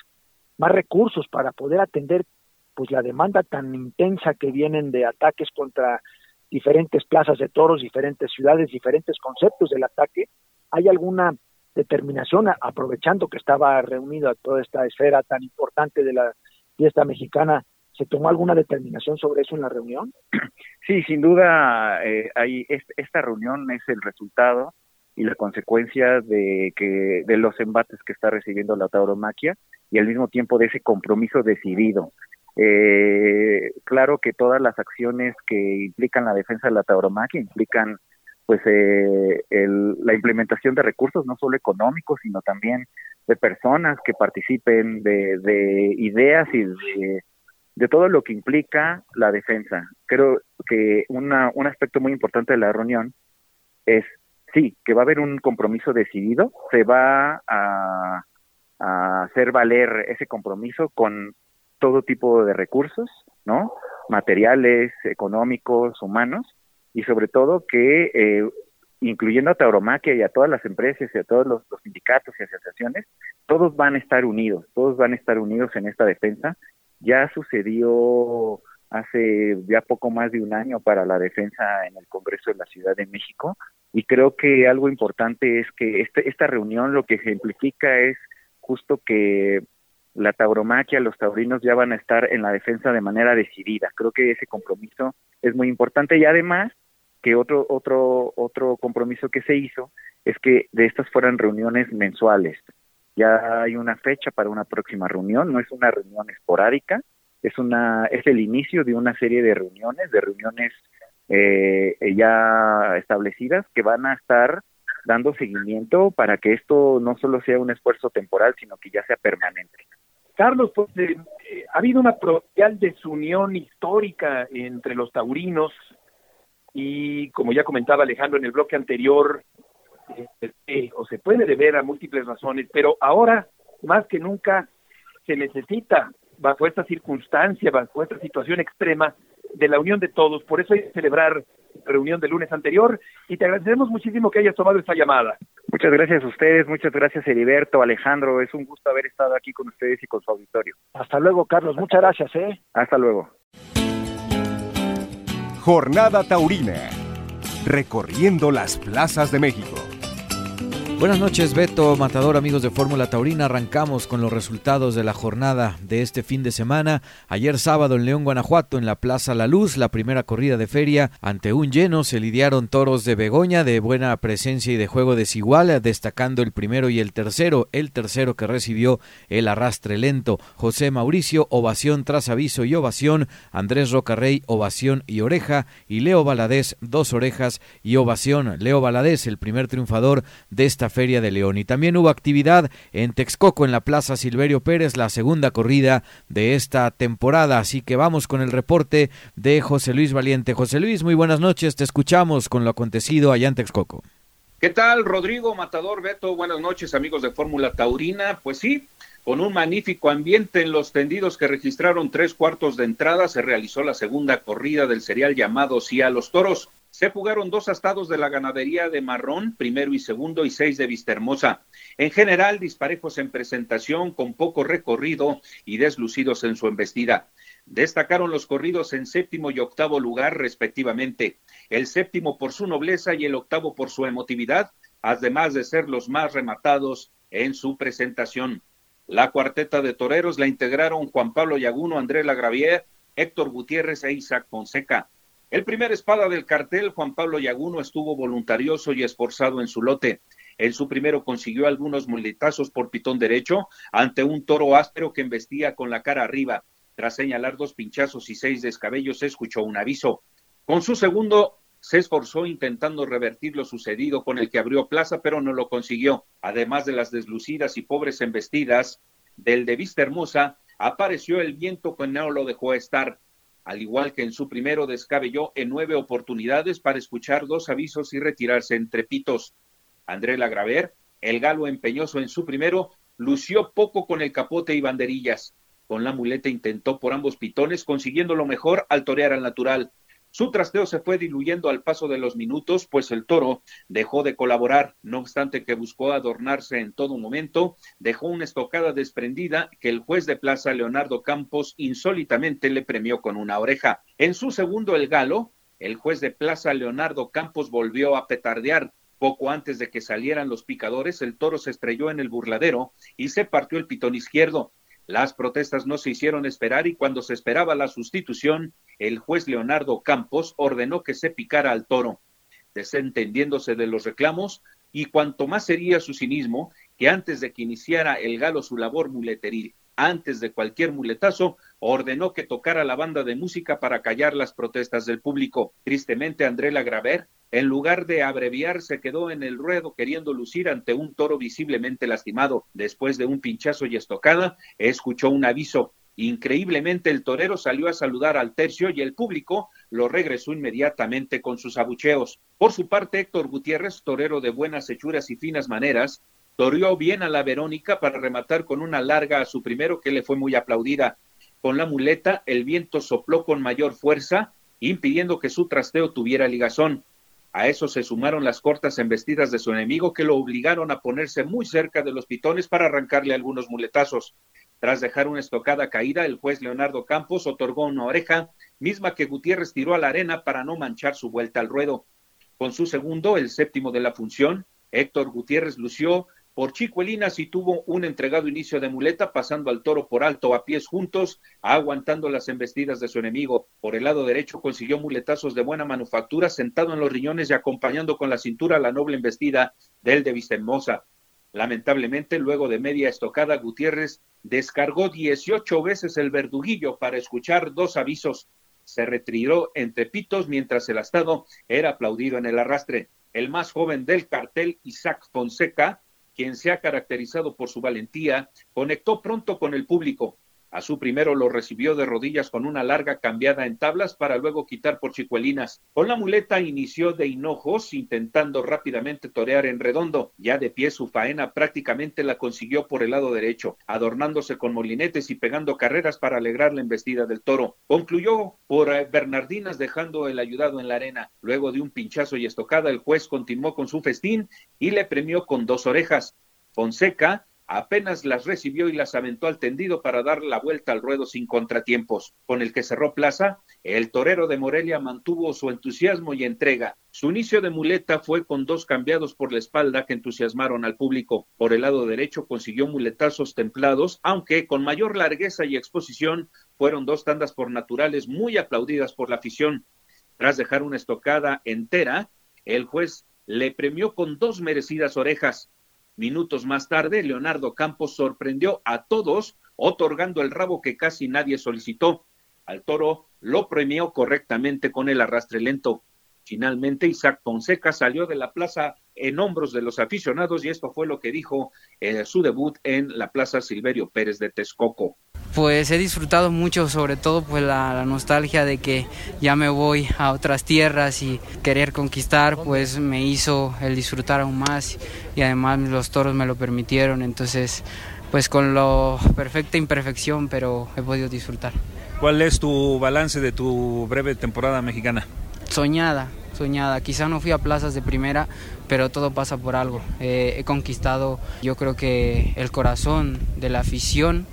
recursos para poder atender pues la demanda tan intensa que vienen de ataques contra diferentes plazas de toros, diferentes ciudades, diferentes conceptos del ataque. ¿Hay alguna determinación, aprovechando que estaba reunida toda esta esfera tan importante de la fiesta mexicana, ¿se tomó alguna determinación sobre eso en la reunión? [clears throat]
Sí, sin duda, eh, hay, esta reunión es el resultado y la consecuencia de que de los embates que está recibiendo la tauromaquia y al mismo tiempo de ese compromiso decidido. Eh, claro que todas las acciones que implican la defensa de la tauromaquia implican pues eh, la implementación de recursos no solo económicos sino también de personas que participen de, de ideas y de, de, todo lo que implica la defensa creo que una, un aspecto muy importante de la reunión es sí que va a haber un compromiso decidido se va a, a hacer valer ese compromiso con todo tipo de recursos no materiales económicos humanos y sobre todo que, eh, incluyendo a Tauromaquia y a todas las empresas y a todos los, sindicatos y asociaciones, todos van a estar unidos, todos van a estar unidos en esta defensa. Ya sucedió hace ya poco más de un año para la defensa en el Congreso de la Ciudad de México y creo que algo importante es que este, esta reunión lo que ejemplifica es justo que la tauromaquia, los taurinos ya van a estar en la defensa de manera decidida. Creo que ese compromiso es muy importante y además que otro otro otro compromiso que se hizo es que de estas fueran reuniones mensuales. Ya hay una fecha para una próxima reunión, no es una reunión esporádica, es una es el inicio de una serie de reuniones, de reuniones eh, ya establecidas que van a estar dando seguimiento para que esto no solo sea un esfuerzo temporal, sino que ya sea permanente.
Carlos, pues eh, ha habido una desunión histórica entre los taurinos y como ya comentaba Alejandro en el bloque anterior, eh, o se puede deber a múltiples razones, pero ahora más que nunca se necesita, bajo esta circunstancia, bajo esta situación extrema, de la unión de todos. Por eso hay que celebrar la reunión del lunes anterior y te agradecemos muchísimo que hayas tomado esta llamada.
Muchas gracias a ustedes, muchas gracias Heriberto, Alejandro, es un gusto haber estado aquí con ustedes y con su auditorio.
Hasta luego, Carlos, muchas gracias, ¿eh?
Hasta luego.
Jornada Taurina. Recorriendo las plazas de México.
Buenas noches, Beto, Matador, amigos de Fórmula Taurina. Arrancamos con los resultados de la jornada de este fin de semana. Ayer sábado en León, Guanajuato, en la Plaza La Luz, la primera corrida de feria. Ante un lleno se lidiaron toros de Begoña de buena presencia y de juego desigual, destacando el primero y el tercero. El tercero que recibió el arrastre lento. José Mauricio, ovación tras aviso y ovación. Andrés Rocarrey, ovación y oreja. Y Leo Valadez, dos orejas y ovación. Leo Valadez, el primer triunfador de esta Feria de León. Y también hubo actividad en Texcoco, en la Plaza Silverio Pérez, la segunda corrida de esta temporada. Así que vamos con el reporte de José Luis Valiente. José Luis, muy buenas noches, te escuchamos con lo acontecido allá en Texcoco.
¿Qué tal, Rodrigo Matador Beto? Buenas noches, amigos de Fórmula Taurina. Pues sí, con un magnífico ambiente en los tendidos que registraron tres cuartos de entrada, se realizó la segunda corrida del serial llamado Sí a los Toros. Se jugaron dos astados de la ganadería de Marrón, primero y segundo, y seis de Vistahermosa. En general, disparejos en presentación, con poco recorrido y deslucidos en su embestida. Destacaron los corridos en séptimo y octavo lugar, respectivamente. El séptimo por su nobleza y el octavo por su emotividad, además de ser los más rematados en su presentación. La cuarteta de toreros la integraron Juan Pablo Yaguno, Andrés Lagravier, Héctor Gutiérrez e Isaac Fonseca. El primer espada del cartel, Juan Pablo Yaguno, estuvo voluntarioso y esforzado en su lote. En su primero consiguió algunos muletazos por pitón derecho ante un toro áspero que embestía con la cara arriba. Tras señalar dos pinchazos y seis descabellos, escuchó un aviso. Con su segundo se esforzó intentando revertir lo sucedido con el que abrió plaza, pero no lo consiguió. Además de las deslucidas y pobres embestidas del de Vista Hermosa, apareció el viento que no lo dejó estar al igual que en su primero descabelló en nueve oportunidades para escuchar dos avisos y retirarse entre pitos. André Lagraver, el galo empeñoso en su primero, lució poco con el capote y banderillas. Con la muleta intentó por ambos pitones, consiguiendo lo mejor al torear al natural. Su trasteo se fue diluyendo al paso de los minutos, pues el toro dejó de colaborar, no obstante que buscó adornarse en todo momento, dejó una estocada desprendida que el juez de plaza Leonardo Campos insólitamente le premió con una oreja. En su segundo el galo el juez de plaza Leonardo Campos volvió a petardear. Poco antes de que salieran los picadores, el toro se estrelló en el burladero y se partió el pitón izquierdo. Las protestas no se hicieron esperar y cuando se esperaba la sustitución, el juez Leonardo Campos ordenó que se picara al toro. Desentendiéndose de los reclamos, y cuanto más sería su cinismo, que antes de que iniciara el galo su labor muleteril, antes de cualquier muletazo, ordenó que tocara la banda de música para callar las protestas del público. Tristemente, André Lagraver en lugar de abreviar, se quedó en el ruedo queriendo lucir ante un toro visiblemente lastimado. Después de un pinchazo y estocada, escuchó un aviso. Increíblemente el torero salió a saludar al tercio y el público lo regresó inmediatamente con sus abucheos. Por su parte, Héctor Gutiérrez, torero de buenas hechuras y finas maneras, toreó bien a la Verónica para rematar con una larga a su primero que le fue muy aplaudida. Con la muleta, el viento sopló con mayor fuerza, impidiendo que su trasteo tuviera ligazón. A eso se sumaron las cortas embestidas de su enemigo que lo obligaron a ponerse muy cerca de los pitones para arrancarle algunos muletazos. Tras dejar una estocada caída, el juez Leonardo Campos otorgó una oreja, misma que Gutiérrez tiró a la arena para no manchar su vuelta al ruedo. Con su segundo, el séptimo de la función, Héctor Gutiérrez lució por Chicuelinas y tuvo un entregado inicio de muleta, pasando al toro por alto a pies juntos, aguantando las embestidas de su enemigo. Por el lado derecho consiguió muletazos de buena manufactura, sentado en los riñones y acompañando con la cintura la noble embestida del de Vistemosa. Lamentablemente, luego de media estocada, Gutiérrez descargó 18 veces el verduguillo para escuchar dos avisos. Se retiró entre pitos mientras el astado era aplaudido en el arrastre. El más joven del cartel, Isaac Fonseca, quien se ha caracterizado por su valentía, conectó pronto con el público. A su primero lo recibió de rodillas con una larga cambiada en tablas para luego quitar por chicuelinas. Con la muleta inició de hinojos, intentando rápidamente torear en redondo. Ya de pie su faena prácticamente la consiguió por el lado derecho, adornándose con molinetes y pegando carreras para alegrar la embestida del toro. Concluyó por eh, Bernardinas dejando el ayudado en la arena. Luego de un pinchazo y estocada, el juez continuó con su festín y le premió con dos orejas. Fonseca apenas las recibió y las aventó al tendido para dar la vuelta al ruedo sin contratiempos. Con el que cerró plaza, el torero de Morelia mantuvo su entusiasmo y entrega. Su inicio de muleta fue con dos cambiados por la espalda que entusiasmaron al público. Por el lado derecho consiguió muletazos templados, aunque con mayor largueza y exposición fueron dos tandas por naturales muy aplaudidas por la afición. Tras dejar una estocada entera, el juez le premió con dos merecidas orejas. Minutos más tarde, Leonardo Campos sorprendió a todos otorgando el rabo que casi nadie solicitó. Al toro lo premió correctamente con el arrastre lento. Finalmente, Isaac Fonseca salió de la plaza en hombros de los aficionados y esto fue lo que dijo en su debut en la Plaza Silverio Pérez de Texcoco.
Pues he disfrutado mucho, sobre todo pues la, la, nostalgia de que ya me voy a otras tierras y querer conquistar, pues me hizo el disfrutar aún más y además los toros me lo permitieron, entonces pues con la perfecta imperfección, pero he podido disfrutar.
¿Cuál es tu balance de tu breve temporada mexicana?
Soñada, soñada. Quizá no fui a plazas de primera, pero todo pasa por algo. Eh, he conquistado, yo creo que el corazón de la afición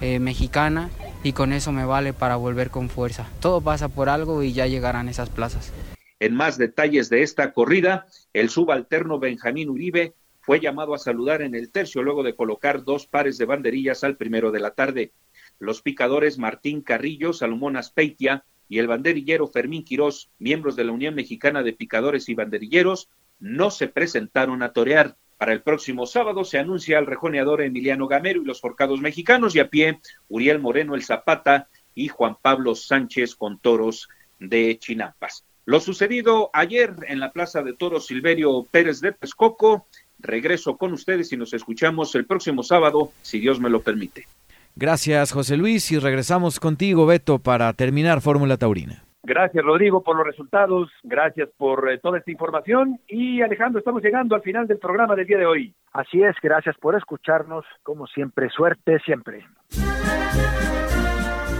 eh, mexicana y con eso me vale para volver con fuerza. Todo pasa por algo y ya llegarán esas plazas.
En más detalles de esta corrida, el subalterno Benjamín Uribe fue llamado a saludar en el tercio luego de colocar dos pares de banderillas al primero de la tarde. Los picadores Martín Carrillo, Salomón Aspeitia y el banderillero Fermín Quirós, miembros de la Unión Mexicana de Picadores y Banderilleros, no se presentaron a torear. Para el próximo sábado se anuncia al rejoneador Emiliano Gamero y los forcados mexicanos y a pie Uriel Moreno el Zapata y Juan Pablo Sánchez con toros de Chinampas. Lo sucedido ayer en la Plaza de Toros Silverio Pérez de Texcoco, regreso con ustedes y nos escuchamos el próximo sábado, si Dios me lo permite.
Gracias, José Luis, y regresamos contigo, Beto, para terminar Fórmula Taurina.
Gracias, Rodrigo, por los resultados. Gracias por eh, toda esta información. Y Alejandro, estamos llegando al final del programa del día de hoy.
Así es, gracias por escucharnos. Como siempre, suerte siempre.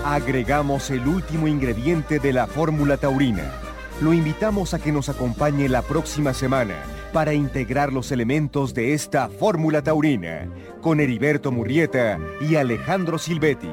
Agregamos el último ingrediente de la fórmula taurina. Lo invitamos a que nos acompañe la próxima semana para integrar los elementos de esta fórmula taurina con Heriberto Murrieta y Alejandro Silvetti.